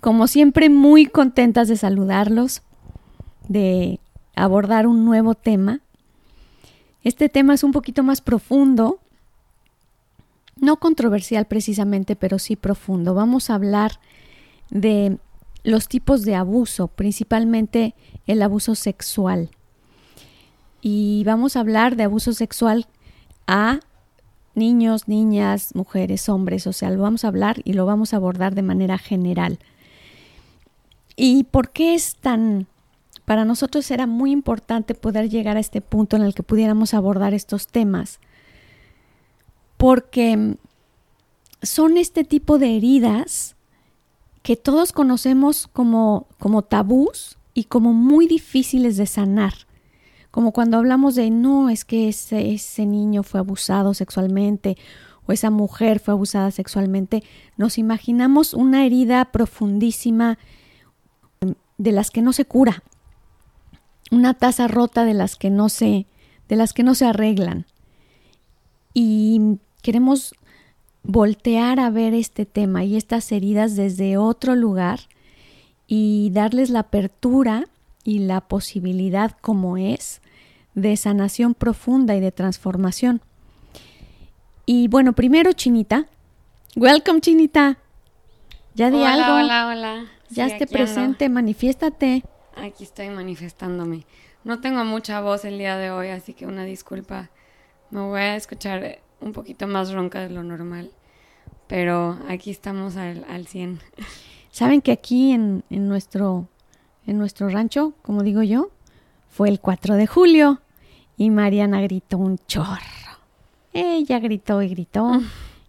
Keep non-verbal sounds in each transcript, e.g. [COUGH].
Como siempre, muy contentas de saludarlos, de abordar un nuevo tema. Este tema es un poquito más profundo, no controversial precisamente, pero sí profundo. Vamos a hablar de los tipos de abuso, principalmente el abuso sexual. Y vamos a hablar de abuso sexual a niños, niñas, mujeres, hombres, o sea, lo vamos a hablar y lo vamos a abordar de manera general. ¿Y por qué es tan... Para nosotros era muy importante poder llegar a este punto en el que pudiéramos abordar estos temas, porque son este tipo de heridas que todos conocemos como, como tabús y como muy difíciles de sanar. Como cuando hablamos de, no, es que ese, ese niño fue abusado sexualmente o esa mujer fue abusada sexualmente, nos imaginamos una herida profundísima de las que no se cura, una taza rota de las que no se, de las que no se arreglan. Y queremos voltear a ver este tema y estas heridas desde otro lugar y darles la apertura y la posibilidad como es de sanación profunda y de transformación. Y bueno, primero Chinita. Welcome Chinita. Ya di hola, algo. hola, hola. Ya Sí, esté ando. presente, manifiéstate. Aquí estoy manifestándome. No tengo mucha voz el día de hoy, así que una disculpa. Me voy a escuchar un poquito más ronca de lo normal. Pero aquí estamos al, al 100. Saben que aquí en, en nuestro, en nuestro rancho, como digo yo, fue el 4 de julio y Mariana gritó un chorro. Ella gritó y gritó.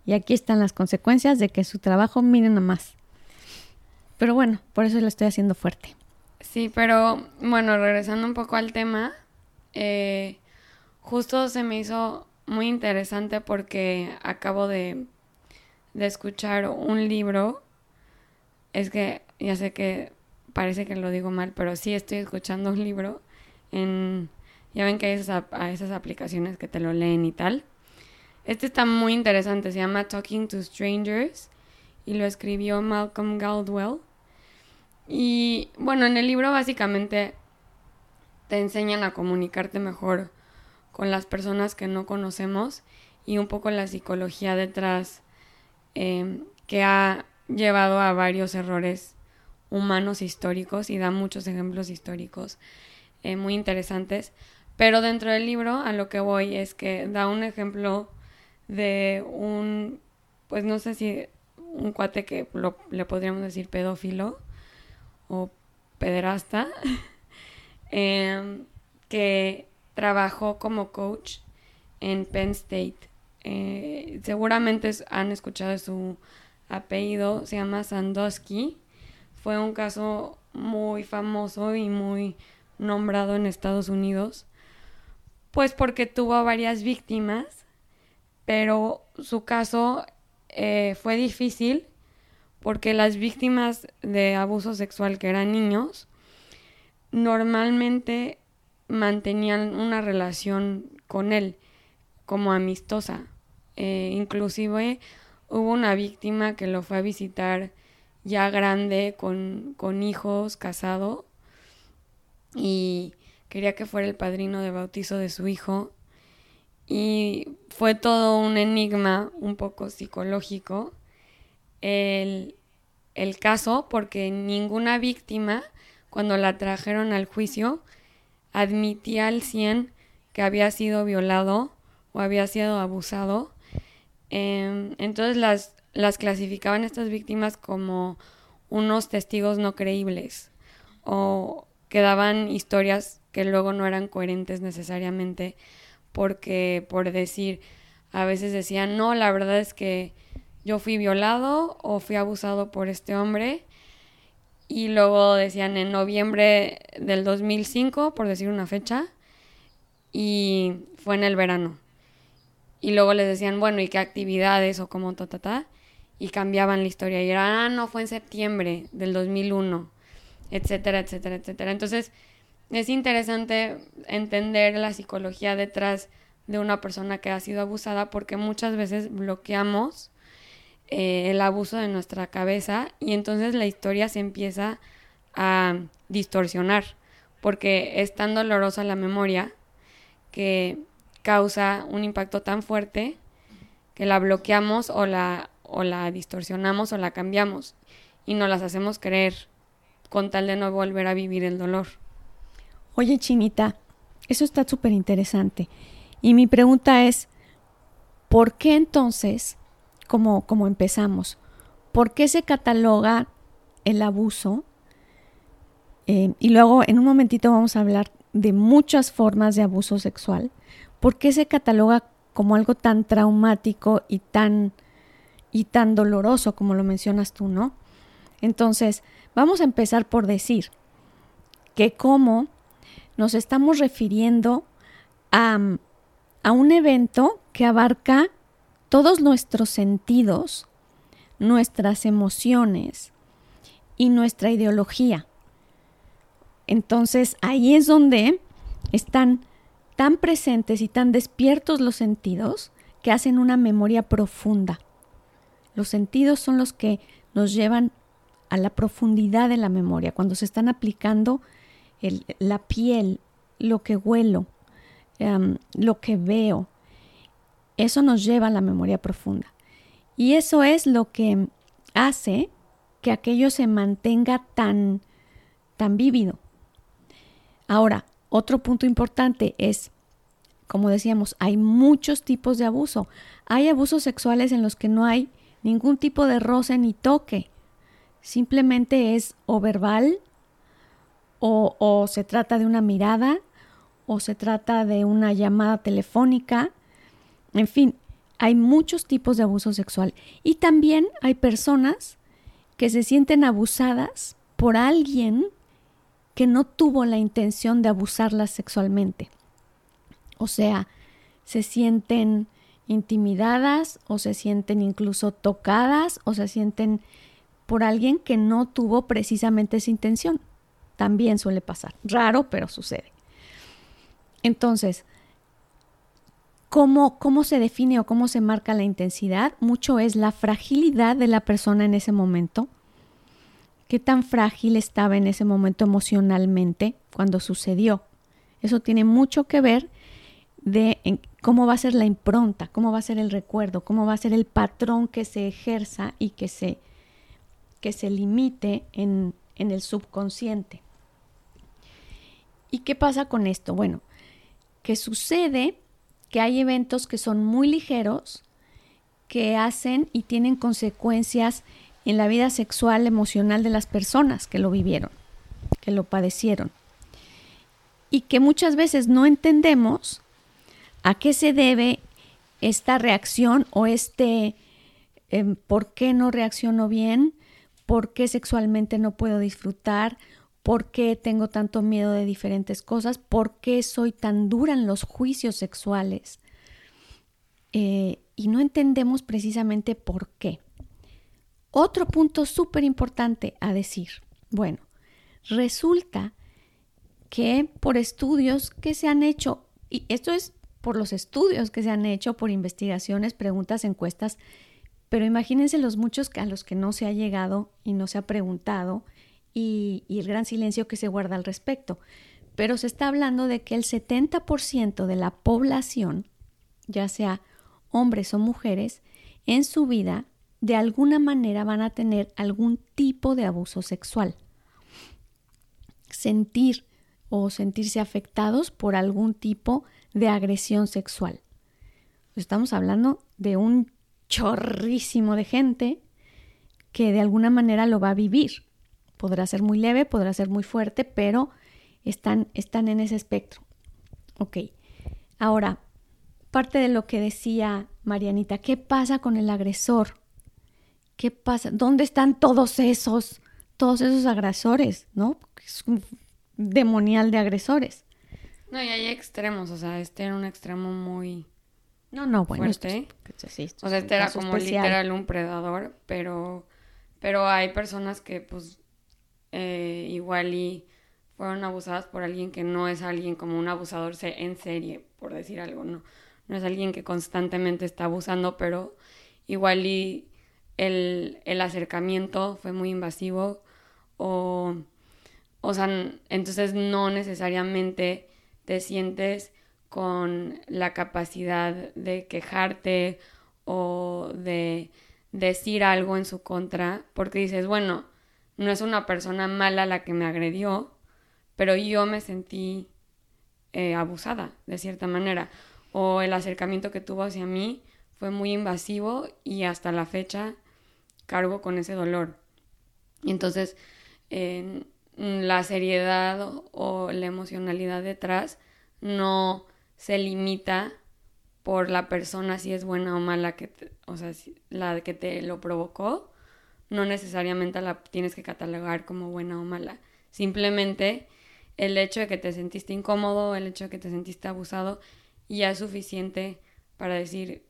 Y aquí están las consecuencias de que su trabajo, miren nomás. Pero bueno, por eso lo estoy haciendo fuerte. Sí, pero bueno, regresando un poco al tema, eh, justo se me hizo muy interesante porque acabo de, de escuchar un libro. Es que ya sé que parece que lo digo mal, pero sí estoy escuchando un libro en... Ya ven que hay esas, a esas aplicaciones que te lo leen y tal. Este está muy interesante, se llama Talking to Strangers y lo escribió Malcolm Gladwell. Y bueno, en el libro básicamente te enseñan a comunicarte mejor con las personas que no conocemos y un poco la psicología detrás eh, que ha llevado a varios errores humanos históricos y da muchos ejemplos históricos eh, muy interesantes. Pero dentro del libro a lo que voy es que da un ejemplo de un, pues no sé si un cuate que lo- le podríamos decir pedófilo o pederasta, [LAUGHS] em, que trabajó como coach en Penn State. Eh, seguramente han escuchado su apellido, se llama Sandusky. Fue un caso muy famoso y muy nombrado en Estados Unidos, pues porque tuvo varias víctimas, pero su caso eh, fue difícil porque las víctimas de abuso sexual que eran niños normalmente mantenían una relación con él como amistosa. Eh, inclusive hubo una víctima que lo fue a visitar ya grande con, con hijos, casado, y quería que fuera el padrino de bautizo de su hijo. Y fue todo un enigma un poco psicológico el, el caso porque ninguna víctima, cuando la trajeron al juicio, admitía al 100 que había sido violado o había sido abusado. Em, entonces las, las clasificaban estas víctimas como unos testigos no creíbles o que daban historias que luego no eran coherentes necesariamente porque por decir a veces decían no la verdad es que yo fui violado o fui abusado por este hombre. Y luego decían en noviembre del 2005, por decir una fecha, y fue en el verano. Y luego les decían, bueno, ¿y qué actividades o cómo ta, ta, ta? Y cambiaban la historia. Y era, ah, no, fue en septiembre del 2001, etcétera, etcétera, etcétera. Entonces, es interesante entender la psicología detrás de una persona que ha sido abusada porque muchas veces bloqueamos eh, el abuso de nuestra cabeza y entonces la historia se empieza a distorsionar porque es tan dolorosa la memoria que causa un impacto tan fuerte que la bloqueamos o la, o la distorsionamos o la cambiamos y no las hacemos creer con tal de no volver a vivir el dolor. Oye, Chinita, eso está súper interesante. Y mi pregunta es, ¿por qué entonces, como, empezamos, por qué se cataloga el abuso? Eh, y luego en un momentito vamos a hablar de muchas formas de abuso sexual. ¿Por qué se cataloga como algo tan traumático y tan, y tan doloroso como lo mencionas tú, no? Entonces, vamos a empezar por decir que como nos estamos refiriendo a, a un evento que abarca todos nuestros sentidos, nuestras emociones y nuestra ideología. Entonces ahí es donde están tan presentes y tan despiertos los sentidos que hacen una memoria profunda. Los sentidos son los que nos llevan a la profundidad de la memoria, cuando se están aplicando la piel, lo que huelo, Em, lo que veo. Eso nos lleva a la memoria profunda. Y eso es lo que hace que aquello se mantenga tan, tan vívido. Ahora, otro punto importante es, como decíamos, hay muchos tipos de abuso. Hay abusos sexuales en los que no hay ningún tipo de roce ni toque. Simplemente es o verbal o, o se trata de una mirada o se trata de una llamada telefónica. En fin, hay muchos tipos de abuso sexual y también hay personas que se sienten abusadas por alguien que no tuvo la intención de abusarlas sexualmente. O sea, se sienten intimidadas o se sienten incluso tocadas o se sienten por alguien que no tuvo precisamente esa intención. También suele pasar. Raro, pero sucede. Entonces, ¿cómo, ¿cómo se define o cómo se marca la intensidad? Mucho es la fragilidad de la persona en ese momento. ¿Qué tan frágil estaba en ese momento emocionalmente cuando sucedió? Eso tiene mucho que ver de cómo va a ser la impronta, cómo va a ser el recuerdo, cómo va a ser el patrón que se ejerza y que se, que se limite en, en el subconsciente. ¿Y qué pasa con esto? Bueno, que sucede que hay eventos que son muy ligeros, que hacen y tienen consecuencias en la vida sexual, emocional de las personas que lo vivieron, que lo padecieron. Y que muchas veces no entendemos a qué se debe esta reacción o este em, por qué no reacciono bien, por qué sexualmente no puedo disfrutar por qué tengo tanto miedo de diferentes cosas, por qué soy tan dura en los juicios sexuales. Eh, y no entendemos precisamente por qué. Otro punto súper importante a decir. Bueno, resulta que por estudios que se han hecho, y esto es por los estudios que se han hecho, por investigaciones, preguntas, encuestas, pero imagínense los muchos a los que no se ha llegado y no se ha preguntado y, el gran silencio que se guarda al respecto. Pero se está hablando de que el 70% de la población, ya sea hombres o mujeres, en su vida de alguna manera van a tener algún tipo de abuso sexual. Sentir o sentirse afectados por algún tipo de agresión sexual. Estamos hablando de un chorrísimo de gente que de alguna manera lo va a vivir. Podrá ser muy leve, podrá ser muy fuerte, pero están, están en ese espectro. Ok. Ahora, parte de lo que decía Marianita, ¿qué pasa con el agresor? ¿Qué pasa? ¿Dónde están todos esos, todos esos agresores, no? Es un demonial de agresores. No, y hay extremos, o sea, este era un extremo muy no, no, bueno, fuerte. o sea, este era como literal un predador, pero, pero hay personas que pues eh, igual y fueron abusadas por alguien que no es alguien como un abusador en serie, por decir algo, no. No es alguien que constantemente está abusando, pero igual y el, el acercamiento fue muy invasivo o, o sea, entonces no necesariamente te sientes con la capacidad de quejarte o de decir algo en su contra, porque dices, bueno, no es una persona mala la que me agredió, pero yo me sentí eh, abusada, de cierta manera, o el acercamiento que tuvo hacia mí fue muy invasivo y hasta la fecha cargo con ese dolor. Entonces, la seriedad o la emocionalidad detrás no se limita por la persona si es buena o mala que o sea, la que te lo provocó, no necesariamente la tienes que catalogar como buena o mala. Simplemente el hecho de que te sentiste incómodo, el hecho de que te sentiste abusado, ya es suficiente para decir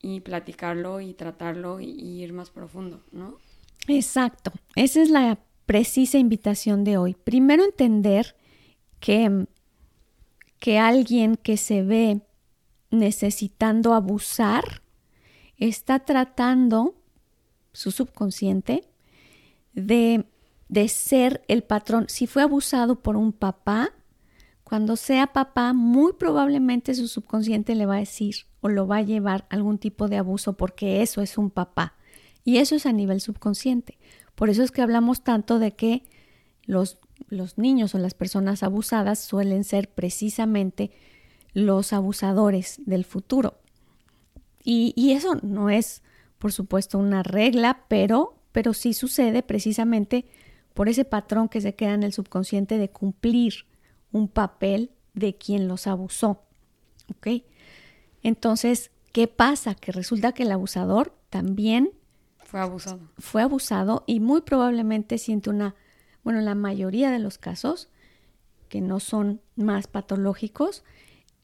y platicarlo y tratarlo y, ir más profundo, ¿no? Exacto. Esa es la precisa invitación de hoy. Primero entender que que alguien que se ve necesitando abusar está tratando su subconsciente de, de, ser el patrón. Si fue abusado por un papá, cuando sea papá, muy probablemente su subconsciente le va a decir o lo va a llevar algún tipo de abuso porque eso es un papá. Y eso es a nivel subconsciente. Por eso es que hablamos tanto de que los los niños o las personas abusadas suelen ser precisamente los abusadores del futuro. Y, eso no es, por supuesto, una regla, pero, pero sí sucede precisamente por ese patrón que se queda en el subconsciente de cumplir un papel de quien los abusó. ¿Ok? Entonces, ¿qué pasa? Que resulta que el abusador también fue abusado. Fue abusado y muy probablemente siente una bueno, en la mayoría de los casos, que no son más patológicos,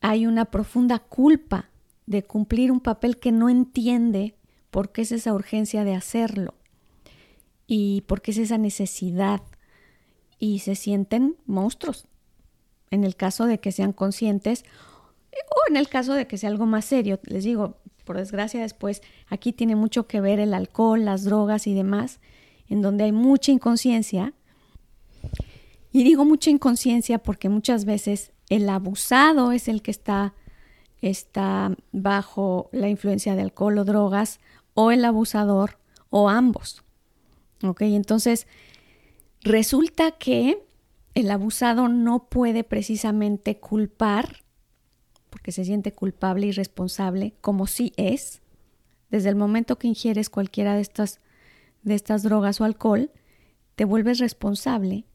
hay una profunda culpa de cumplir un papel que no entiende por qué es esa urgencia de hacerlo y por qué es esa necesidad y se sienten monstruos. En el caso de que sean conscientes o en el caso de que sea algo más serio. Les digo, por desgracia después, aquí tiene mucho que ver el alcohol, las drogas y demás, en donde hay mucha inconsciencia. Y digo mucha inconsciencia porque muchas veces el abusado es el que está, está bajo la influencia de alcohol o drogas, o el abusador, o ambos. ¿Ok? Entonces, resulta que el abusado no puede precisamente culpar, porque se siente culpable y responsable, como sí es, desde el momento que ingieres cualquiera de estas, de estas drogas o alcohol, te vuelves responsable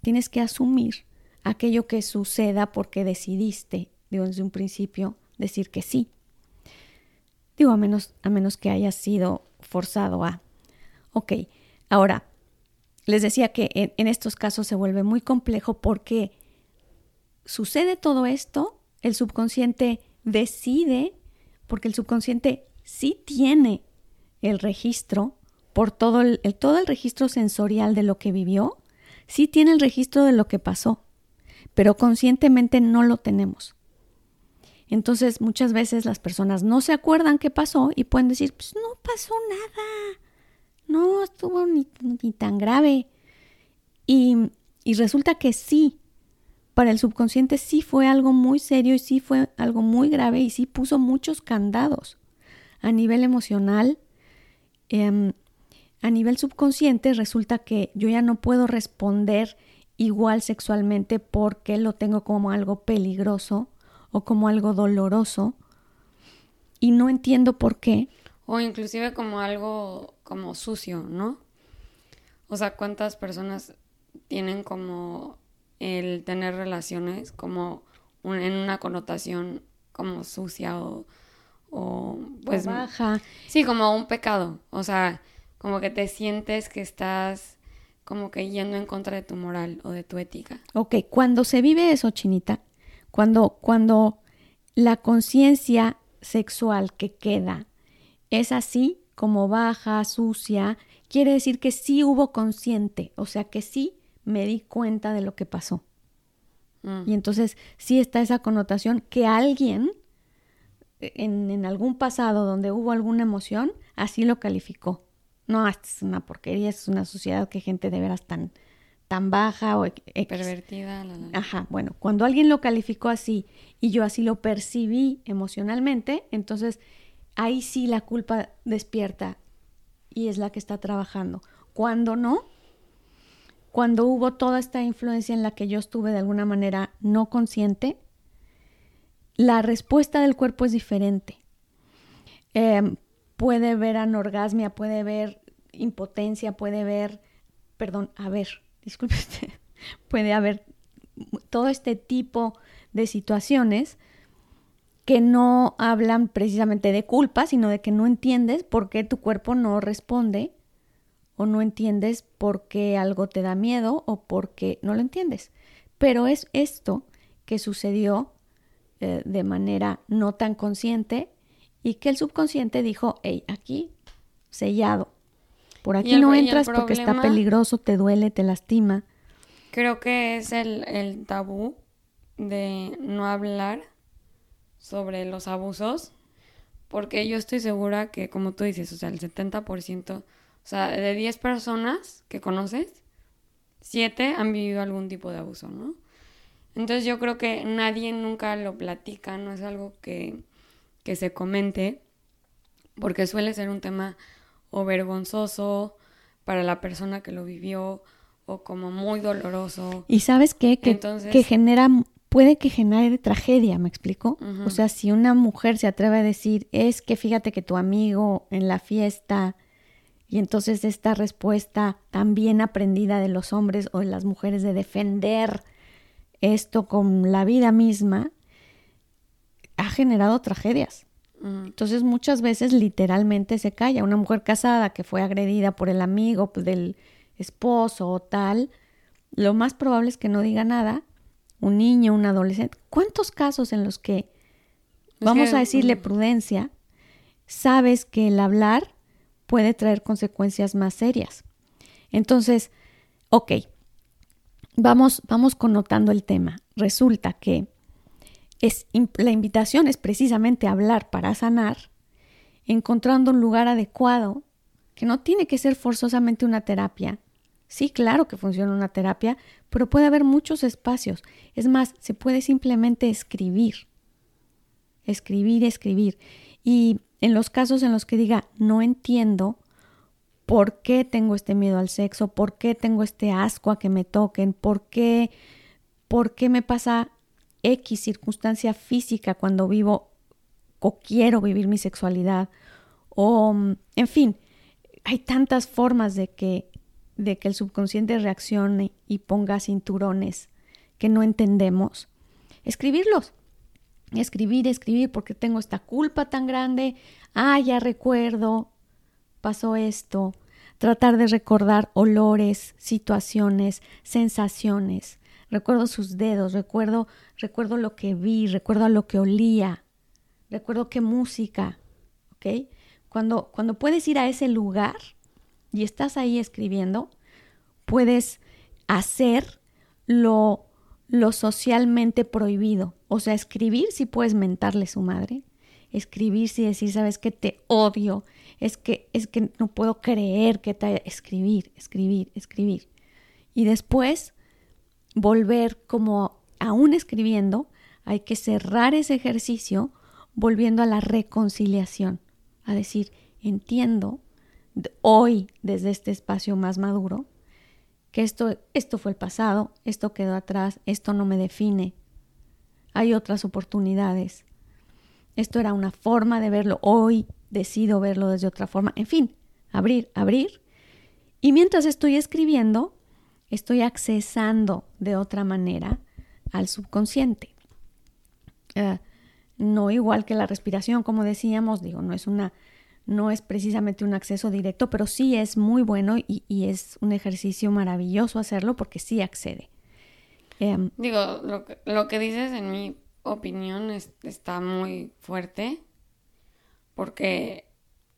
Tienes que asumir aquello que suceda porque decidiste desde un principio decir que sí. Digo, a menos, a menos que hayas sido forzado a. Ok, ahora, les decía que en, en estos casos se vuelve muy complejo porque sucede todo esto, el subconsciente decide, porque el subconsciente sí tiene el registro por todo el, todo el registro sensorial de lo que vivió, sí tiene el registro de lo que pasó, pero conscientemente no lo tenemos. Entonces muchas veces las personas no se acuerdan qué pasó y pueden decir, pues no pasó nada, no estuvo ni, tan grave. Y, y resulta que sí, para el subconsciente sí fue algo muy serio y sí fue algo muy grave y sí puso muchos candados a nivel emocional, eh, a nivel subconsciente resulta que yo ya no puedo responder igual sexualmente porque lo tengo como algo peligroso o como algo doloroso y no entiendo por qué. O inclusive como algo como sucio, ¿no? O sea, ¿cuántas personas tienen como el tener relaciones como en una connotación como sucia o, o pues baja. Sí, como un pecado, o sea, como que te sientes que estás como que yendo en contra de tu moral o de tu ética. Ok, cuando se vive eso, Chinita, cuando, cuando la conciencia sexual que queda es así, como baja, sucia, quiere decir que sí hubo consciente, o sea que sí me di cuenta de lo que pasó. Mm. Y entonces sí está esa connotación que alguien en, en, algún pasado donde hubo alguna emoción, así lo calificó. No, es una porquería, es una sociedad que gente de veras tan, tan baja o pervertida. Ajá, bueno, cuando alguien lo calificó así y yo así lo percibí emocionalmente, entonces ahí sí la culpa despierta y es la que está trabajando. Cuando no, cuando hubo toda esta influencia en la que yo estuve de alguna manera no consciente, la respuesta del cuerpo es diferente. Em, puede ver anorgasmia, puede ver impotencia, puede ver, perdón, a ver, disculpe [LAUGHS] puede haber todo este tipo de situaciones que no hablan precisamente de culpa, sino de que no entiendes por qué tu cuerpo no responde o no entiendes por qué algo te da miedo o por qué no lo entiendes. Pero es esto que sucedió eh, de manera no tan consciente y que el subconsciente dijo, hey, aquí sellado. Por aquí no entras porque está peligroso, te duele, te lastima. Creo que es el, el tabú de no hablar sobre los abusos, porque yo estoy segura que, como tú dices, o sea, el 70%, o sea, de 10 personas que conoces, 7 han vivido algún tipo de abuso, ¿no? Entonces yo creo que nadie nunca lo platica, no es algo que, que se comente, porque suele ser un tema o vergonzoso para la persona que lo vivió o como muy doloroso. Y sabes qué? Que, que genera, puede que genere tragedia, ¿me explico? O sea, si una mujer se atreve a decir, es que fíjate que tu amigo en la fiesta, y entonces esta respuesta tan bien aprendida de los hombres o de las mujeres de defender esto con la vida misma ha generado tragedias. Entonces muchas veces literalmente se calla. Una mujer casada que fue agredida por el amigo pues, del esposo o tal, lo más probable es que no diga nada. Un niño, un adolescente. ¿Cuántos casos en los que, vamos a decirle prudencia, sabes que el hablar puede traer consecuencias más serias? Entonces, ok, vamos, vamos connotando el tema. Resulta que es, la invitación es precisamente hablar para sanar, encontrando un lugar adecuado, que no tiene que ser forzosamente una terapia. Sí, claro que funciona una terapia, pero puede haber muchos espacios. Es más, se puede simplemente escribir. Escribir, escribir. Y en los casos en los que diga, no entiendo, por qué tengo este miedo al sexo, por qué tengo este asco a que me toquen, por qué, por qué me pasa X circunstancia física cuando vivo o quiero vivir mi sexualidad, o en fin, hay tantas formas de que, de que el subconsciente reaccione y ponga cinturones que no entendemos. Escribirlos, escribir, escribir, porque tengo esta culpa tan grande, ah, ya recuerdo, pasó esto, tratar de recordar olores, situaciones, sensaciones. Recuerdo sus dedos, recuerdo, recuerdo lo que vi, recuerdo a lo que olía, recuerdo qué música, ¿ok? Cuando, cuando puedes ir a ese lugar y estás ahí escribiendo, puedes hacer lo, lo socialmente prohibido. O sea, escribir si puedes mentarle su madre, escribir si decir, sabes que te odio, es que, es que no puedo creer que te escribir, escribir, escribir. Y después volver como aún escribiendo, hay que cerrar ese ejercicio volviendo a la reconciliación, a decir, entiendo hoy desde este espacio más maduro que esto, esto fue el pasado, esto quedó atrás, esto no me define, hay otras oportunidades, esto era una forma de verlo, hoy decido verlo desde otra forma. En fin, abrir, abrir. Y mientras estoy escribiendo, estoy accesando de otra manera al subconsciente. Eh, no igual que la respiración, como decíamos, digo, no es una, no es precisamente un acceso directo, pero sí es muy bueno y, es un ejercicio maravilloso hacerlo porque sí accede. Em, digo, lo que, lo que dices en mi opinión está muy fuerte porque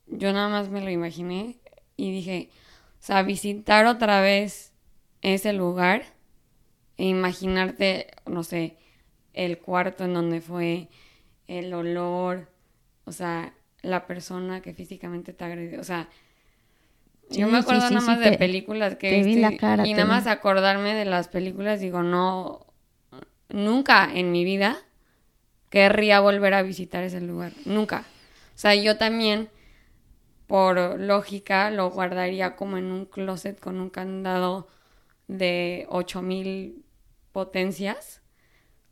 yo nada más me lo imaginé y dije, o sea, visitar otra vez ese lugar e imaginarte, no sé, el cuarto en donde fue, el olor, o sea, la persona que físicamente te agredió, o sea, yo me acuerdo nada más de películas que y nada más acordarme de las películas digo, no nunca en mi vida querría volver a visitar ese lugar, nunca. O sea, yo también por lógica lo guardaría como en un closet con un candado de 8000 potencias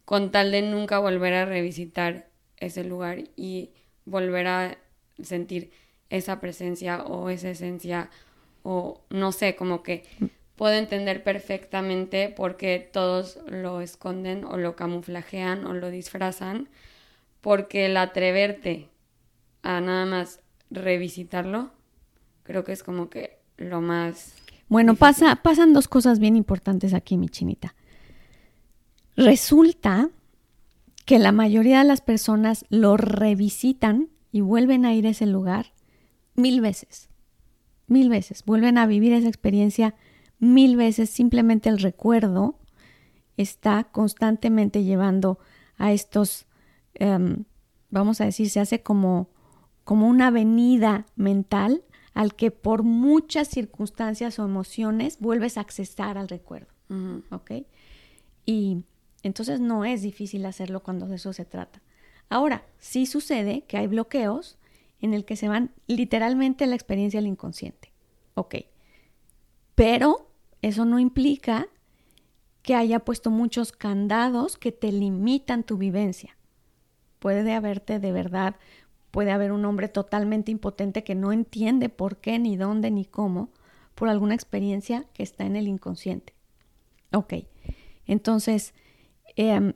con tal de nunca volver a revisitar ese lugar y volver a sentir esa presencia o esa esencia o no sé, como que puedo entender perfectamente por qué todos lo esconden o lo camuflajean o lo disfrazan, porque el atreverte a nada más revisitarlo, creo que es como que lo más... Bueno, pasa, pasan dos cosas bien importantes aquí, mi chinita. Resulta que la mayoría de las personas lo revisitan y vuelven a ir a ese lugar mil veces, mil veces, vuelven a vivir esa experiencia mil veces, simplemente el recuerdo está constantemente llevando a estos, em, vamos a decir, se hace como como una avenida mental al que por muchas circunstancias o emociones vuelves a accesar al recuerdo. ¿Ok? Y entonces no es difícil hacerlo cuando de eso se trata. Ahora, sí sucede que hay bloqueos en el que se van literalmente la experiencia del inconsciente. Ok. Pero eso no implica que haya puesto muchos candados que te limitan tu vivencia. Puede haberte de verdad Puede haber un hombre totalmente impotente que no entiende por qué, ni dónde, ni cómo, por alguna experiencia que está en el inconsciente. Ok, entonces, em,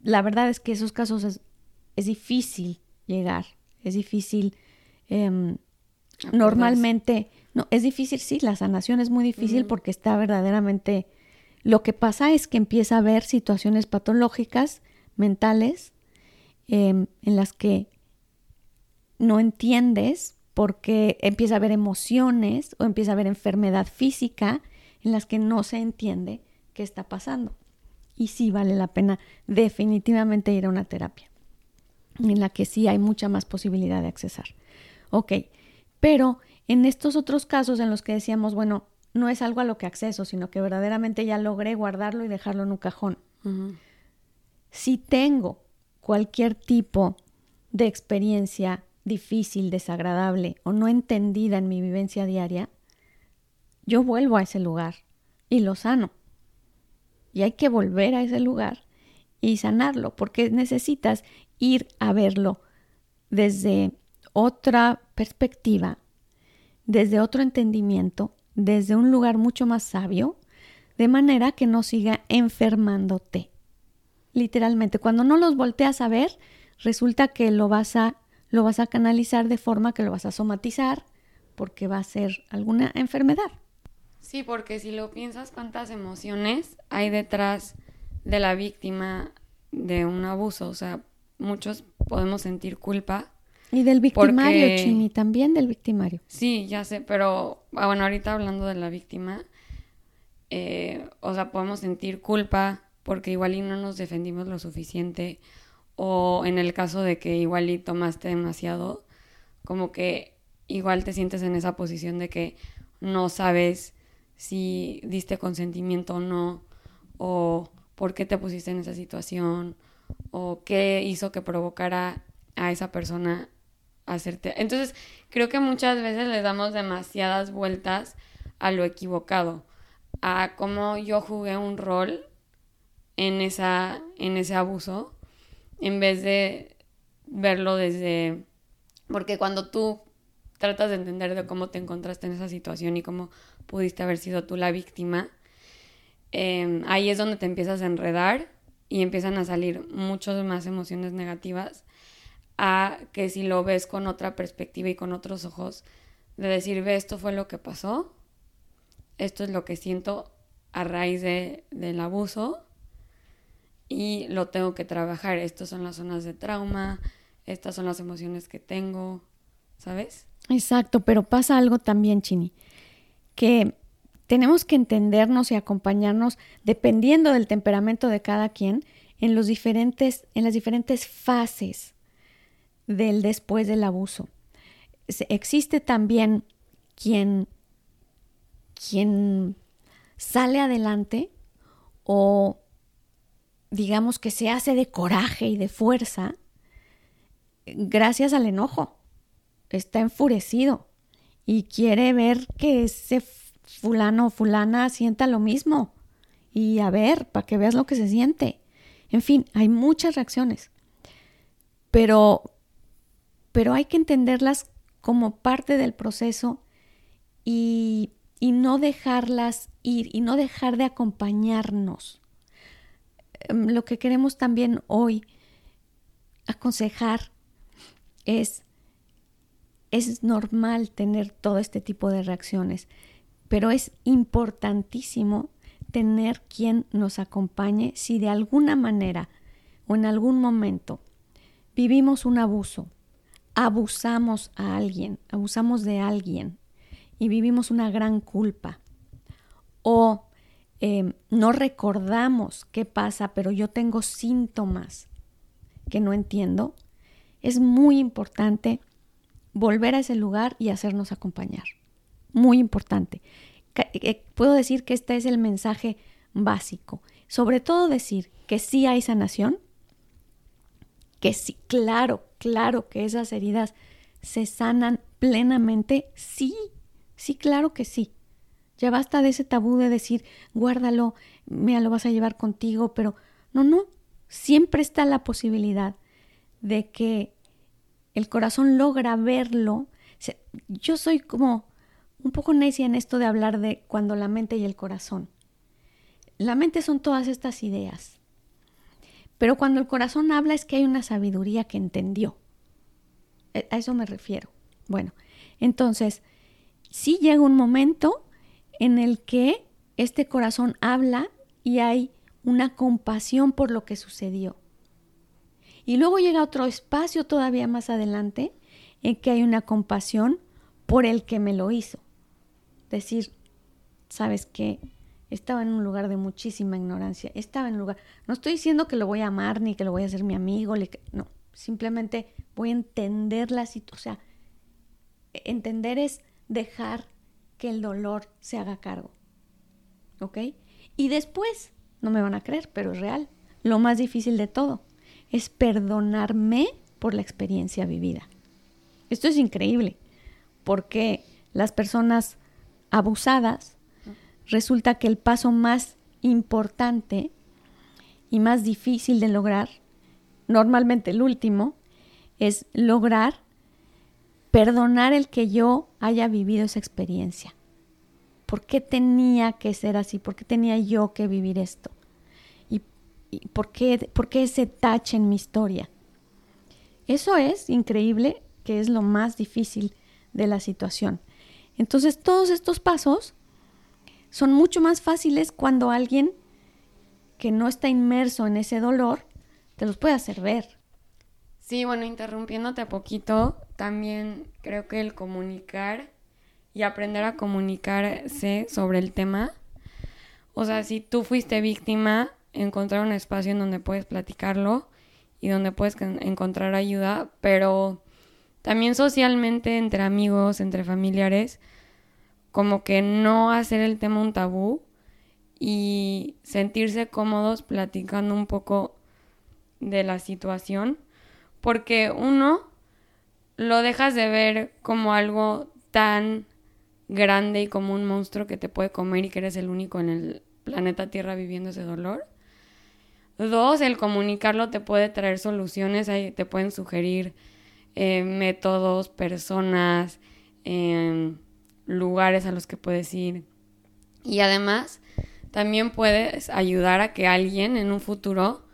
la verdad es que esos casos es, difícil llegar, es difícil, em, normalmente, no, es difícil, sí, la sanación es muy difícil porque está verdaderamente, lo que pasa es que empieza a haber situaciones patológicas, mentales, em, en las que no entiendes porque empieza a haber emociones o empieza a haber enfermedad física en las que no se entiende qué está pasando. Y sí vale la pena definitivamente ir a una terapia, en la que sí hay mucha más posibilidad de accesar. Ok, pero en estos otros casos en los que decíamos, bueno, no es algo a lo que acceso, sino que verdaderamente ya logré guardarlo y dejarlo en un cajón. Si tengo cualquier tipo de experiencia difícil, desagradable o no entendida en mi vivencia diaria, yo vuelvo a ese lugar y lo sano. Y hay que volver a ese lugar y sanarlo, porque necesitas ir a verlo desde otra perspectiva, desde otro entendimiento, desde un lugar mucho más sabio, de manera que no siga enfermándote. Literalmente, cuando no los volteas a ver, resulta que lo vas a lo vas a canalizar de forma que lo vas a somatizar porque va a ser alguna enfermedad. Sí, porque si lo piensas, cuántas emociones hay detrás de la víctima de un abuso. O sea, muchos podemos sentir culpa. Y del victimario, Chini, también del victimario. Sí, ya sé, pero ah, bueno, ahorita hablando de la víctima, eh, o sea, podemos sentir culpa porque igual y no nos defendimos lo suficiente o en el caso de que igual y tomaste demasiado, como que igual te sientes en esa posición de que no sabes si diste consentimiento o no, o por qué te pusiste en esa situación, o qué hizo que provocara a esa persona hacerte. Entonces, creo que muchas veces le damos demasiadas vueltas a lo equivocado, a cómo yo jugué un rol en esa en ese abuso en vez de verlo desde... Porque cuando tú tratas de entender de cómo te encontraste en esa situación y cómo pudiste haber sido tú la víctima, em, ahí es donde te empiezas a enredar y empiezan a salir muchas más emociones negativas a que si lo ves con otra perspectiva y con otros ojos, de decir, ve, esto fue lo que pasó, esto es lo que siento a raíz de, del abuso y lo tengo que trabajar. Estas son las zonas de trauma, estas son las emociones que tengo, ¿sabes? Exacto, pero pasa algo también, Chini, que tenemos que entendernos y acompañarnos dependiendo del temperamento de cada quien en los diferentes en las diferentes fases del después del abuso. Existe también quien quien sale adelante o digamos que se hace de coraje y de fuerza gracias al enojo. Está enfurecido y quiere ver que ese fulano o fulana sienta lo mismo. Y a ver, para que veas lo que se siente. En fin, hay muchas reacciones. Pero, pero hay que entenderlas como parte del proceso y, y no dejarlas ir y no dejar de acompañarnos. Em, lo que queremos también hoy aconsejar es, es normal tener todo este tipo de reacciones pero es importantísimo tener quien nos acompañe si de alguna manera o en algún momento vivimos un abuso, abusamos a alguien, abusamos de alguien y vivimos una gran culpa o em, no recordamos qué pasa, pero yo tengo síntomas que no entiendo, es muy importante volver a ese lugar y hacernos acompañar muy importante. Eh, puedo decir que este es el mensaje básico. Sobre todo decir que sí hay sanación, que sí, claro, claro que esas heridas se sanan plenamente, sí, sí, claro que sí. Ya basta de ese tabú de decir, guárdalo, mira, lo vas a llevar contigo, pero no, no, siempre está la posibilidad de que el corazón logra verlo. Yo soy como un poco necia en esto de hablar de cuando la mente y el corazón. La mente son todas estas ideas, pero cuando el corazón habla es que hay una sabiduría que entendió. E, a eso me refiero. Bueno, entonces, sí llega un momento en el que este corazón habla y hay una compasión por lo que sucedió. Y luego llega otro espacio todavía más adelante en que hay una compasión por el que me lo hizo decir, sabes que estaba en un lugar de muchísima ignorancia, estaba en un lugar, no estoy diciendo que lo voy a amar ni que lo voy a hacer mi amigo, no, simplemente voy a entender la situación, o sea, entender es dejar que el dolor se haga cargo, ¿ok? Y después, no me van a creer, pero es real, lo más difícil de todo es perdonarme por la experiencia vivida. Esto es increíble, porque las personas abusadas, resulta que el paso más importante y más difícil de lograr, normalmente el último, es lograr perdonar el que yo haya vivido esa experiencia. ¿Por qué tenía que ser así? ¿Por qué tenía yo que vivir esto? ¿Y, por, qué, por qué ese tache en mi historia? Eso es increíble, que es lo más difícil de la situación. Entonces todos estos pasos son mucho más fáciles cuando alguien que no está inmerso en ese dolor te los puede hacer ver. Sí, bueno, interrumpiéndote poquito, también creo que el comunicar y aprender a comunicarse sobre el tema, o sea, si tú fuiste víctima, encontrar un espacio en donde puedes platicarlo y donde puedes encontrar ayuda, pero también socialmente, entre amigos, entre familiares, como que no hacer el tema un tabú y sentirse cómodos platicando un poco de la situación, porque uno lo dejas de ver como algo tan grande y como un monstruo que te puede comer y que eres el único en el planeta Tierra viviendo ese dolor. Dos, el comunicarlo te puede traer soluciones, te pueden sugerir eh, métodos, personas, eh, lugares a los que puedes ir. Y además, también puedes ayudar a que alguien en un futuro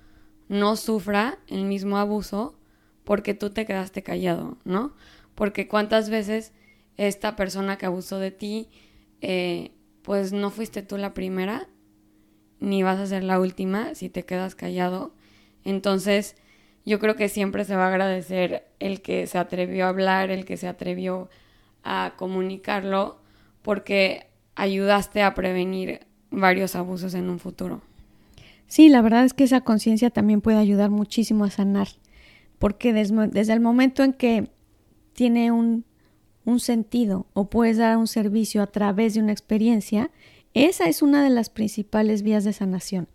no sufra el mismo abuso porque tú te quedaste callado, ¿no? Porque cuántas veces esta persona que abusó de ti, eh, pues no fuiste tú la primera, ni vas a ser la última si te quedas callado. Entonces, yo creo que siempre se va a agradecer el que se atrevió a hablar, el que se atrevió a comunicarlo, porque ayudaste a prevenir varios abusos en un futuro. Sí, la verdad es que esa conciencia también puede ayudar muchísimo a sanar, porque desde, el momento en que tiene un, un sentido o puedes dar un servicio a través de una experiencia, esa es una de las principales vías de sanación.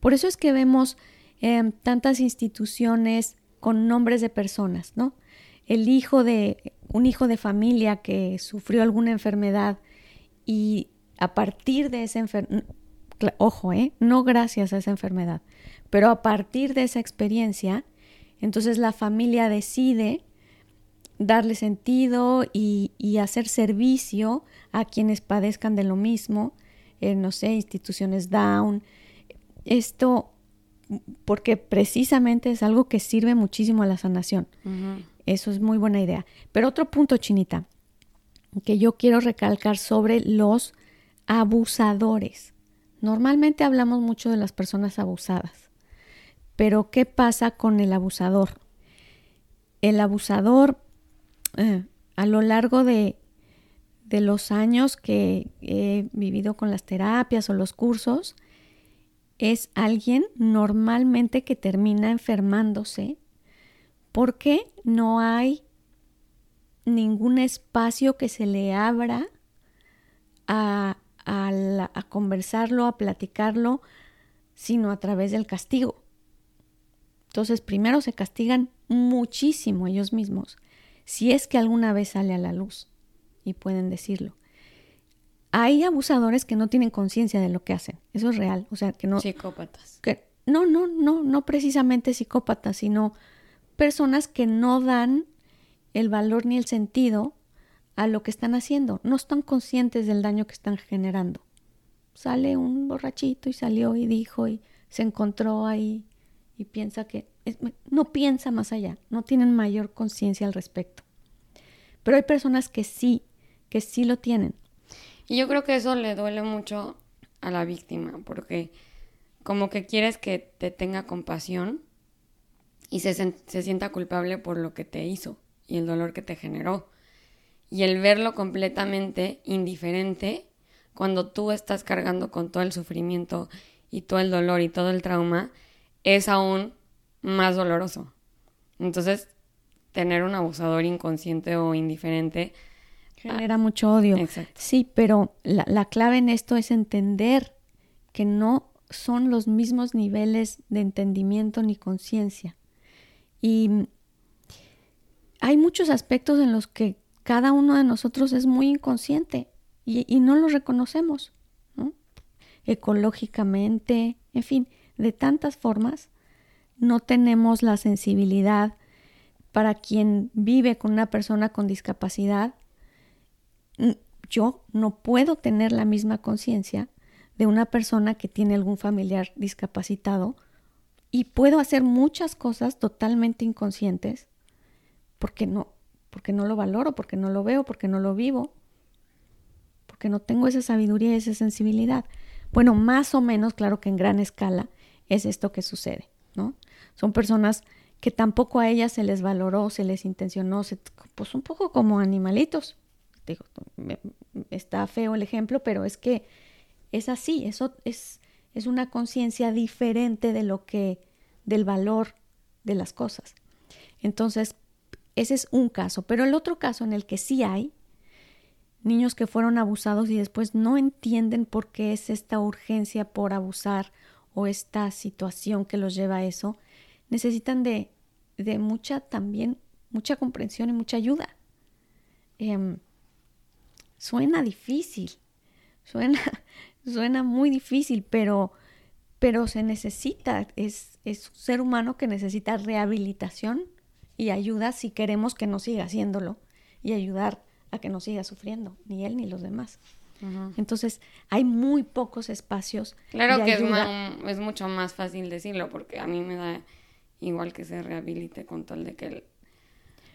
Por eso es que vemos em, tantas instituciones con nombres de personas, ¿no? El hijo de un hijo de familia que sufrió alguna enfermedad y a partir de esa enfermedad, ojo, ¿eh? no gracias a esa enfermedad, pero a partir de esa experiencia, entonces la familia decide darle sentido y, hacer servicio a quienes padezcan de lo mismo, no sé, instituciones down. Esto, porque precisamente es algo que sirve muchísimo a la sanación. Eso es muy buena idea. Pero otro punto, Chinita, que yo quiero recalcar sobre los abusadores. Normalmente hablamos mucho de las personas abusadas, pero ¿qué pasa con el abusador? El abusador, eh, a lo largo de, de los años que he vivido con las terapias o los cursos, es alguien normalmente que termina enfermándose porque no hay ningún espacio que se le abra a a, conversarlo, a platicarlo, sino a través del castigo. Entonces, primero se castigan muchísimo ellos mismos, si es que alguna vez sale a la luz y pueden decirlo. Hay abusadores que no tienen conciencia de lo que hacen, eso es real, o sea, que no... Psicópatas. Que, no, no, no, no precisamente psicópatas, sino personas que no dan el valor ni el sentido a lo que están haciendo, no están conscientes del daño que están generando. Sale un borrachito y salió y dijo y se encontró ahí y piensa que no piensa más allá, no tienen mayor conciencia al respecto. Pero hay personas que sí, que sí lo tienen. Y yo creo que eso le duele mucho a la víctima, porque como que quieres que te tenga compasión y se, se sienta culpable por lo que te hizo y el dolor que te generó y el verlo completamente indiferente cuando tú estás cargando con todo el sufrimiento y todo el dolor y todo el trauma es aún más doloroso. Entonces, tener un abusador inconsciente o indiferente genera mucho odio. Sí, pero la, la clave en esto es entender que no son los mismos niveles de entendimiento ni conciencia. Y hay muchos aspectos en los que cada uno de nosotros es muy inconsciente y, no lo reconocemos, ecológicamente, en fin, de tantas formas, no tenemos la sensibilidad para quien vive con una persona con discapacidad. Yo no puedo tener la misma conciencia de una persona que tiene algún familiar discapacitado y puedo hacer muchas cosas totalmente inconscientes porque no, porque no lo valoro, porque no lo veo, porque no lo vivo, porque no tengo esa sabiduría y esa sensibilidad. Bueno, más o menos, claro que en gran escala es esto que sucede, ¿no? Son personas que tampoco a ellas se les valoró, se les intencionó, pues un poco como animalitos. Digo, está feo el ejemplo, pero es que es así, eso es, es una conciencia diferente de lo que, del valor de las cosas. Entonces, ese es un caso, pero el otro caso en el que sí hay niños que fueron abusados y después no entienden por qué es esta urgencia por abusar o esta situación que los lleva a eso, necesitan de, de mucha también, mucha comprensión y mucha ayuda. Em, suena difícil, suena, [LAUGHS] suena muy difícil, pero, pero se necesita, es, es un ser humano que necesita rehabilitación y ayuda si queremos que no siga haciéndolo y ayudar a que no siga sufriendo, ni él ni los demás. Entonces, hay muy pocos espacios. Claro que es, es, mucho más fácil decirlo, porque a mí me da igual que se rehabilite con tal de que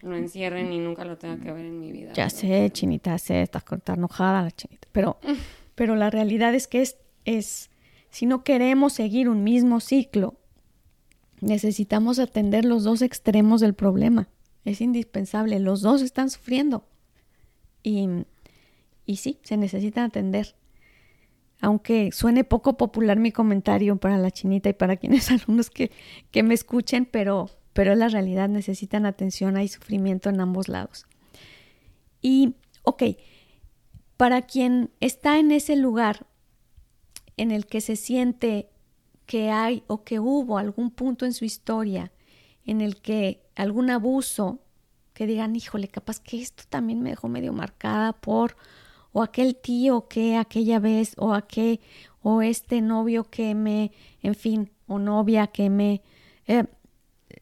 lo encierren y nunca lo tenga que ver en mi vida. Ya sé, chinita, sé, estás cortar enojada la chinita. Pero, [LAUGHS] pero la realidad es que es, es, si no queremos seguir un mismo ciclo, necesitamos atender los dos extremos del problema. Es indispensable, los dos están sufriendo. Y, y sí, se necesitan atender. Aunque suene poco popular mi comentario para la chinita y para [LAUGHS] quienes alumnos que, que me escuchen, pero pero es la realidad, necesitan atención, hay sufrimiento en ambos lados. Y, ok, para quien está en ese lugar en el que se siente que hay o que hubo algún punto en su historia en el que algún abuso, que digan, híjole, capaz que esto también me dejó medio marcada por, o aquel tío que aquella vez, o aquel, o este novio que me, en fin, o novia que me... Eh,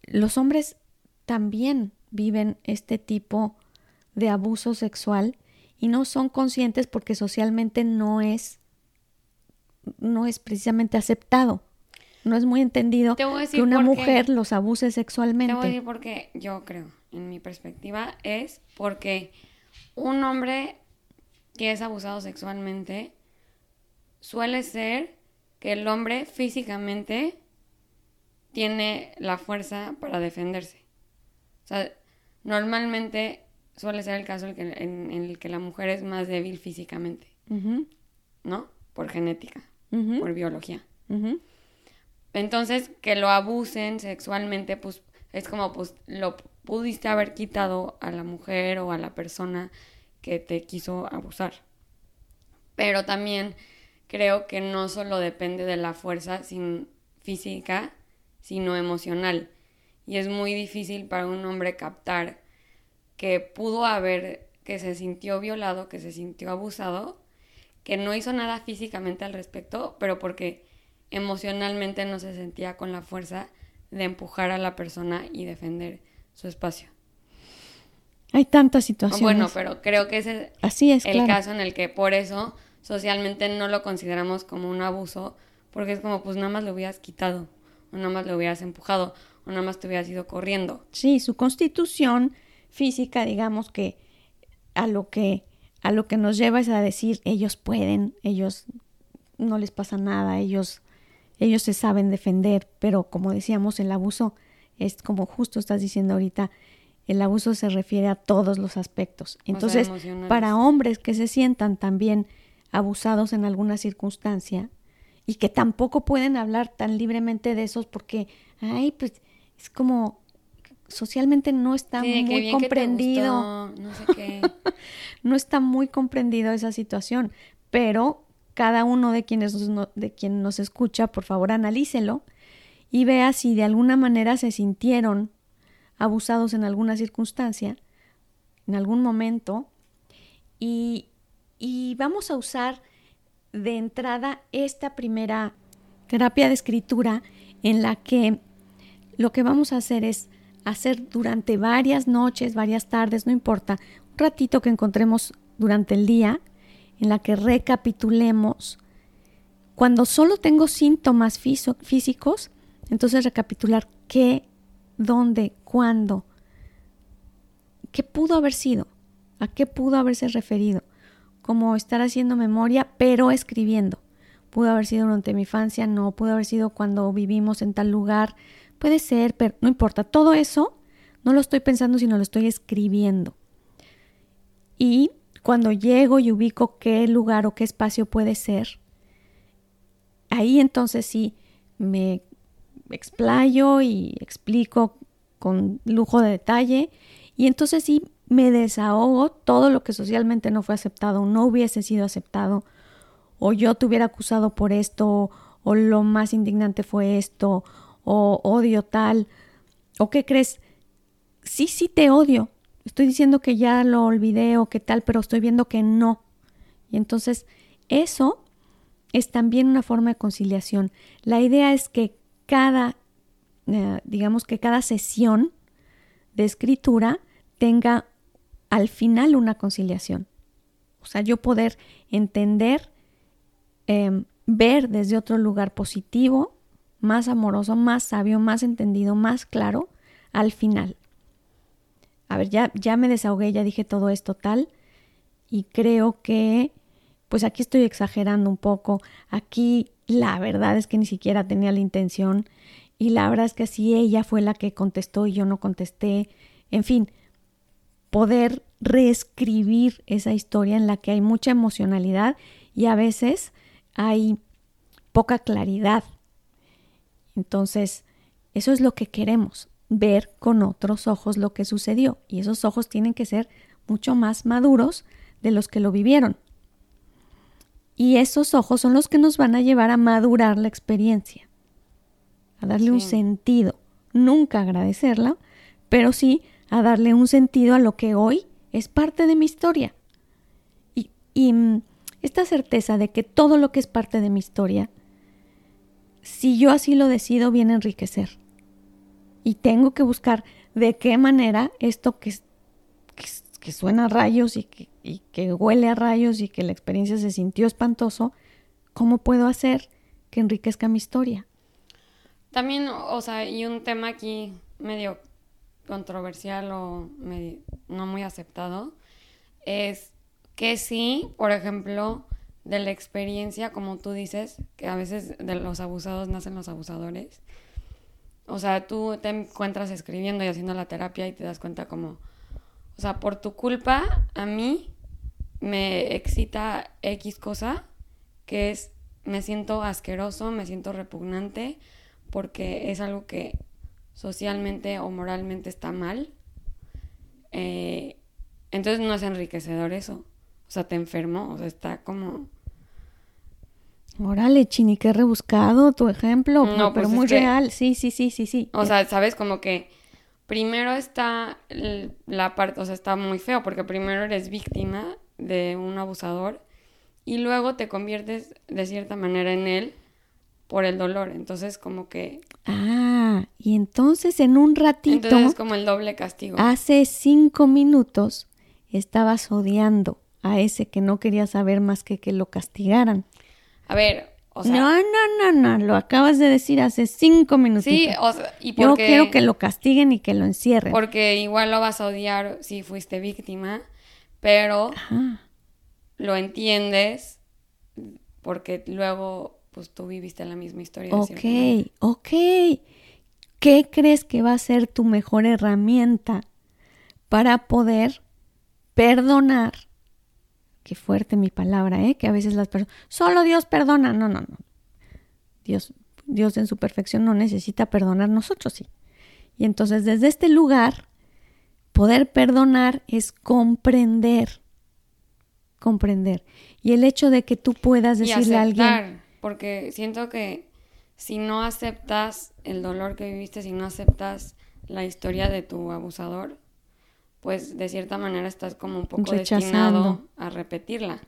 los hombres también viven este tipo de abuso sexual y no son conscientes porque socialmente no es no es precisamente aceptado. No es muy entendido que una mujer los abuse sexualmente. Te voy a decir porque yo creo, en mi perspectiva, es porque un hombre que es abusado sexualmente suele ser que el hombre físicamente tiene la fuerza para defenderse. O sea, normalmente suele ser el caso en, el que la mujer es más débil físicamente, ¿no? Por genética, por biología. Entonces, que lo abusen sexualmente, pues es como, pues lo pudiste haber quitado a la mujer o a la persona que te quiso abusar. Pero también creo que no solo depende de la fuerza física, sino emocional. Y es muy difícil para un hombre captar que pudo haber, que se sintió violado, que se sintió abusado, que no hizo nada físicamente al respecto, pero porque emocionalmente no se sentía con la fuerza de empujar a la persona y defender su espacio. Hay tantas situaciones. Bueno, pero creo que ese Así es el caso en el que por eso socialmente no lo consideramos como un abuso, porque es como, pues nada más lo hubieras quitado o nada más lo hubieras empujado, o nada más te hubieras ido corriendo. Sí, su constitución física, digamos que a lo que a lo que nos lleva es a decir ellos pueden, ellos no les pasa nada, ellos ellos se saben defender, pero como decíamos, el abuso es como justo estás diciendo ahorita, el abuso se refiere a todos los aspectos. Entonces, para hombres que se sientan también abusados en alguna circunstancia, y que tampoco pueden hablar tan libremente de esos porque, ay, pues es como socialmente no está muy comprendido. no sé qué. [LAUGHS] no está muy comprendido esa situación, pero cada uno de quienes nos, de quien nos escucha, por favor, analícelo y vea si de alguna manera se sintieron abusados en alguna circunstancia, en algún momento, y, y vamos a usar de entrada esta primera terapia de escritura en la que lo que vamos a hacer es hacer durante varias noches, varias tardes, no importa, un ratito que encontremos durante el día en la que recapitulemos. Cuando solo tengo síntomas físicos, entonces recapitular qué, dónde, cuándo, qué pudo haber sido, a qué pudo haberse referido como estar haciendo memoria, pero escribiendo. Pudo haber sido durante mi infancia, no, pudo haber sido cuando vivimos en tal lugar, puede ser, pero no importa, todo eso no lo estoy pensando, sino lo estoy escribiendo. Y cuando llego y ubico qué lugar o qué espacio puede ser, ahí entonces sí me explayo y explico con lujo de detalle. Y entonces sí me desahogo. Todo lo que socialmente no fue aceptado, no hubiese sido aceptado, o yo te hubiera acusado por esto, o lo más indignante fue esto, o odio tal, o qué crees, sí, sí te odio, estoy diciendo que ya lo olvidé o qué tal, pero estoy viendo que no. Y entonces eso es también una forma de conciliación. La idea es que cada, eh, digamos que cada sesión de escritura tenga al final una conciliación. sea, yo poder entender, em, ver desde otro lugar positivo, más amoroso, más sabio, más entendido, más claro al final. A ver, ya, ya me desahogué, ya dije todo esto tal, y creo que, pues aquí estoy exagerando un poco, aquí la verdad es que ni siquiera tenía la intención, y la verdad es que así ella fue la que contestó y yo no contesté, en fin, poder reescribir esa historia en la que hay mucha emocionalidad y a veces hay poca claridad. Entonces, eso es lo que queremos, ver con otros ojos lo que sucedió y esos ojos tienen que ser mucho más maduros de los que lo vivieron. Y esos ojos son los que nos van a llevar a madurar la experiencia, a darle un sentido. Nunca agradecerla, pero sí a darle un sentido a lo que hoy es parte de mi historia. Y, y mm, esta certeza de que todo lo que es parte de mi historia, si yo así lo decido, viene a enriquecer. Y tengo que buscar de qué manera esto que, que, suena a rayos y que, huele a rayos y que la experiencia se sintió espantoso, ¿cómo puedo hacer que enriquezca mi historia? También, o sea, y un tema aquí medio controversial o no muy aceptado es que sí, por ejemplo, de la experiencia, como tú dices, que a veces de los abusados nacen los abusadores. O sea, tú te encuentras escribiendo y haciendo la terapia y te das cuenta como, o sea, por tu culpa, a mí me excita X cosa, que es, me siento asqueroso, me siento repugnante, porque es algo que socialmente o moralmente está mal, eh, entonces no es enriquecedor eso. O sea, te enfermo, o sea, está como... Órale, Chini, qué rebuscado tu ejemplo, no, pero, pues muy real. Sí, sí, sí, sí, sí. O sea, sabes, como que primero está la parte, o sea, está muy feo, porque primero eres víctima de un abusador y luego te conviertes de cierta manera en él por el dolor. Entonces, como que... Ah, y entonces en un ratito... Entonces es como el doble castigo. Hace cinco minutos estabas odiando a ese que no quería saber más que que lo castigaran. A ver, o sea... No, no, no, no, lo acabas de decir hace cinco minutos. Sí, o sea, y porque... Yo quiero que lo castiguen y que lo encierren. Porque igual lo vas a odiar si fuiste víctima, pero lo entiendes porque luego pues tú viviste la misma historia. ok, ok. ¿Qué crees que va a ser tu mejor herramienta para poder perdonar? Qué fuerte mi palabra, ¿eh? Que a veces las personas, solo Dios perdona. No, no, no. Dios, Dios en su perfección no necesita perdonar, nosotros sí. Y entonces desde este lugar, poder perdonar es comprender. Comprender. Y el hecho de que tú puedas decirle a alguien porque siento que si no aceptas el dolor que viviste, si no aceptas la historia de tu abusador, pues de cierta manera estás como un poco destinado a repetirla,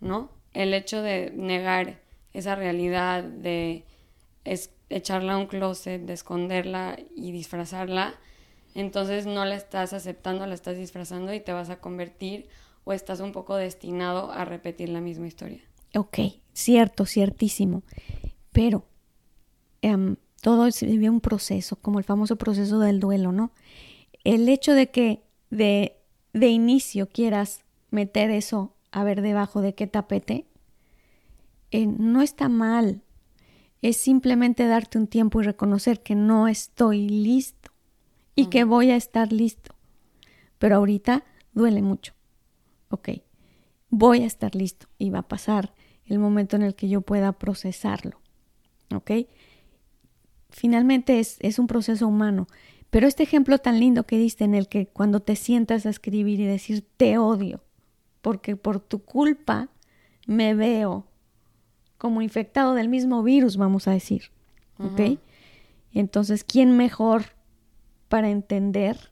¿no? El hecho de negar esa realidad, de echarla a un closet, de esconderla y disfrazarla, entonces no la estás aceptando, la estás disfrazando y te vas a convertir o estás un poco destinado a repetir la misma historia. Ok, cierto, ciertísimo. Pero em, todo se vive un proceso, como el famoso proceso del duelo, ¿no? El hecho de que de, de inicio quieras meter eso a ver debajo de qué tapete, eh, no está mal. Es simplemente darte un tiempo y reconocer que no estoy listo y que voy a estar listo. Pero ahorita duele mucho. Ok, voy a estar listo y va a pasar el momento en el que yo pueda procesarlo. ¿Ok? Finalmente es, es un proceso humano. Pero este ejemplo tan lindo que diste en el que cuando te sientas a escribir y decir te odio, porque por tu culpa me veo como infectado del mismo virus, vamos a decir. ¿Ok? Entonces, ¿quién mejor para entender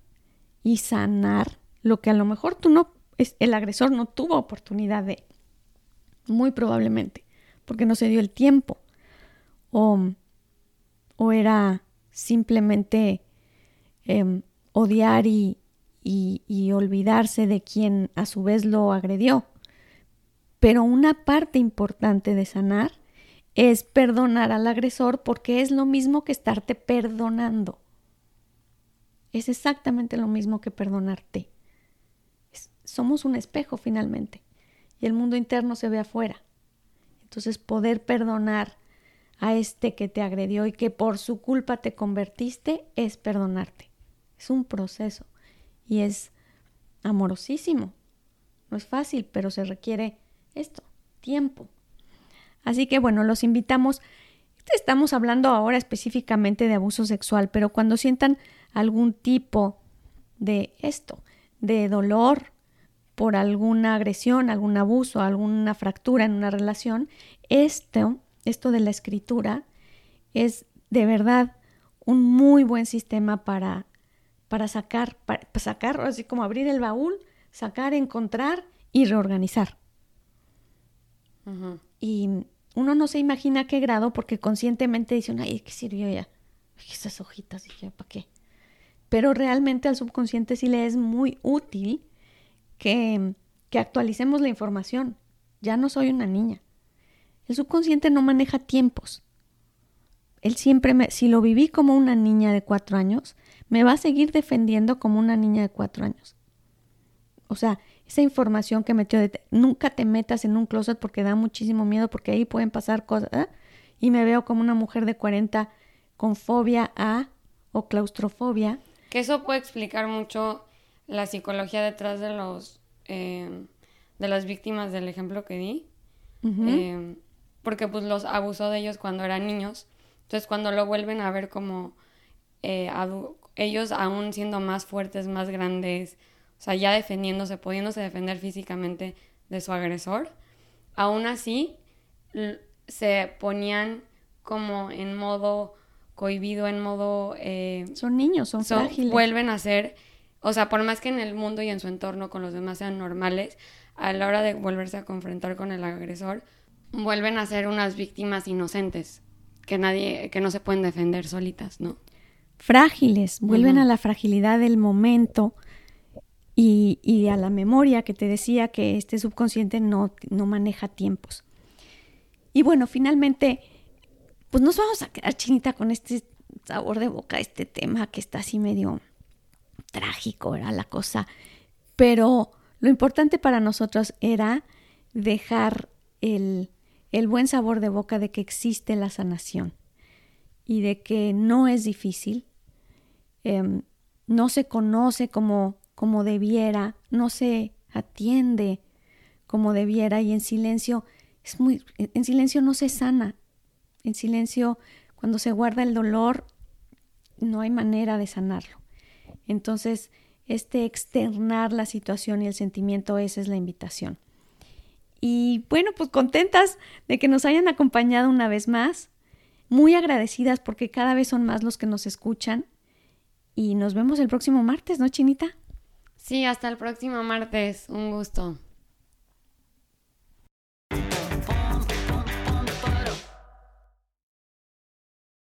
y sanar lo que a lo mejor tú no, el agresor no tuvo oportunidad de? muy probablemente, porque no se dio el tiempo o, o era simplemente em, odiar y, y, olvidarse de quien a su vez lo agredió. Pero una parte importante de sanar es perdonar al agresor porque es lo mismo que estarte perdonando. Es exactamente lo mismo que perdonarte. somos un espejo finalmente y el mundo interno se ve afuera. Entonces poder perdonar a este que te agredió y que por su culpa te convertiste es perdonarte. Es un proceso y es amorosísimo. No es fácil, pero se requiere esto, tiempo. Así que bueno, los invitamos. Estamos hablando ahora específicamente de abuso sexual, pero cuando sientan algún tipo de esto, de dolor por alguna agresión, algún abuso, alguna fractura en una relación, esto, esto de la escritura es de verdad un muy buen sistema para, para sacar, para sacar, así como abrir el baúl, sacar, encontrar y reorganizar. Y uno no se imagina qué grado porque conscientemente dicen, ay, ¿qué sirvió ya? esas hojitas, y ¿para qué? Pero realmente al subconsciente sí le es muy útil que, que actualicemos la información. Ya no soy una niña. El subconsciente no maneja tiempos. Él siempre me, si lo viví como una niña de cuatro años, me va a seguir defendiendo como una niña de cuatro años. O sea, esa información que metió de nunca te metas en un closet porque da muchísimo miedo porque ahí pueden pasar cosas ¿eh? y me veo como una mujer de 40 con fobia a o claustrofobia. Que eso puede explicar mucho la psicología detrás de los eh, de las víctimas del ejemplo que di. Eh, porque pues los abusó de ellos cuando eran niños. Entonces cuando lo vuelven a ver como ellos aún siendo más fuertes, más grandes, o sea, ya defendiéndose, pudiéndose defender físicamente de su agresor, aún así se ponían como en modo cohibido, en modo... Eh, son niños, son, frágiles. Vuelven a ser, o sea, por más que en el mundo y en su entorno con los demás sean normales, a la hora de volverse a confrontar con el agresor, vuelven a ser unas víctimas inocentes, que nadie, que no se pueden defender solitas, ¿no? Frágiles, vuelven a la fragilidad del momento, y, a la memoria que te decía que este subconsciente no, no maneja tiempos. Y bueno, finalmente, pues nos vamos a quedar chinita con este sabor de boca, este tema que está así medio trágico, era la cosa. Pero lo importante para nosotros era dejar el, el buen sabor de boca de que existe la sanación y de que no es difícil, em, no se conoce como debiera, no se atiende como debiera y en silencio es muy en silencio no se sana. En silencio cuando se guarda el dolor no hay manera de sanarlo. Entonces, este externar la situación y el sentimiento esa es la invitación. Y bueno, pues contentas de que nos hayan acompañado una vez más, muy agradecidas porque cada vez son más los que nos escuchan y nos vemos el próximo martes, ¿no, Chinita? Sí, hasta el próximo martes. Un gusto.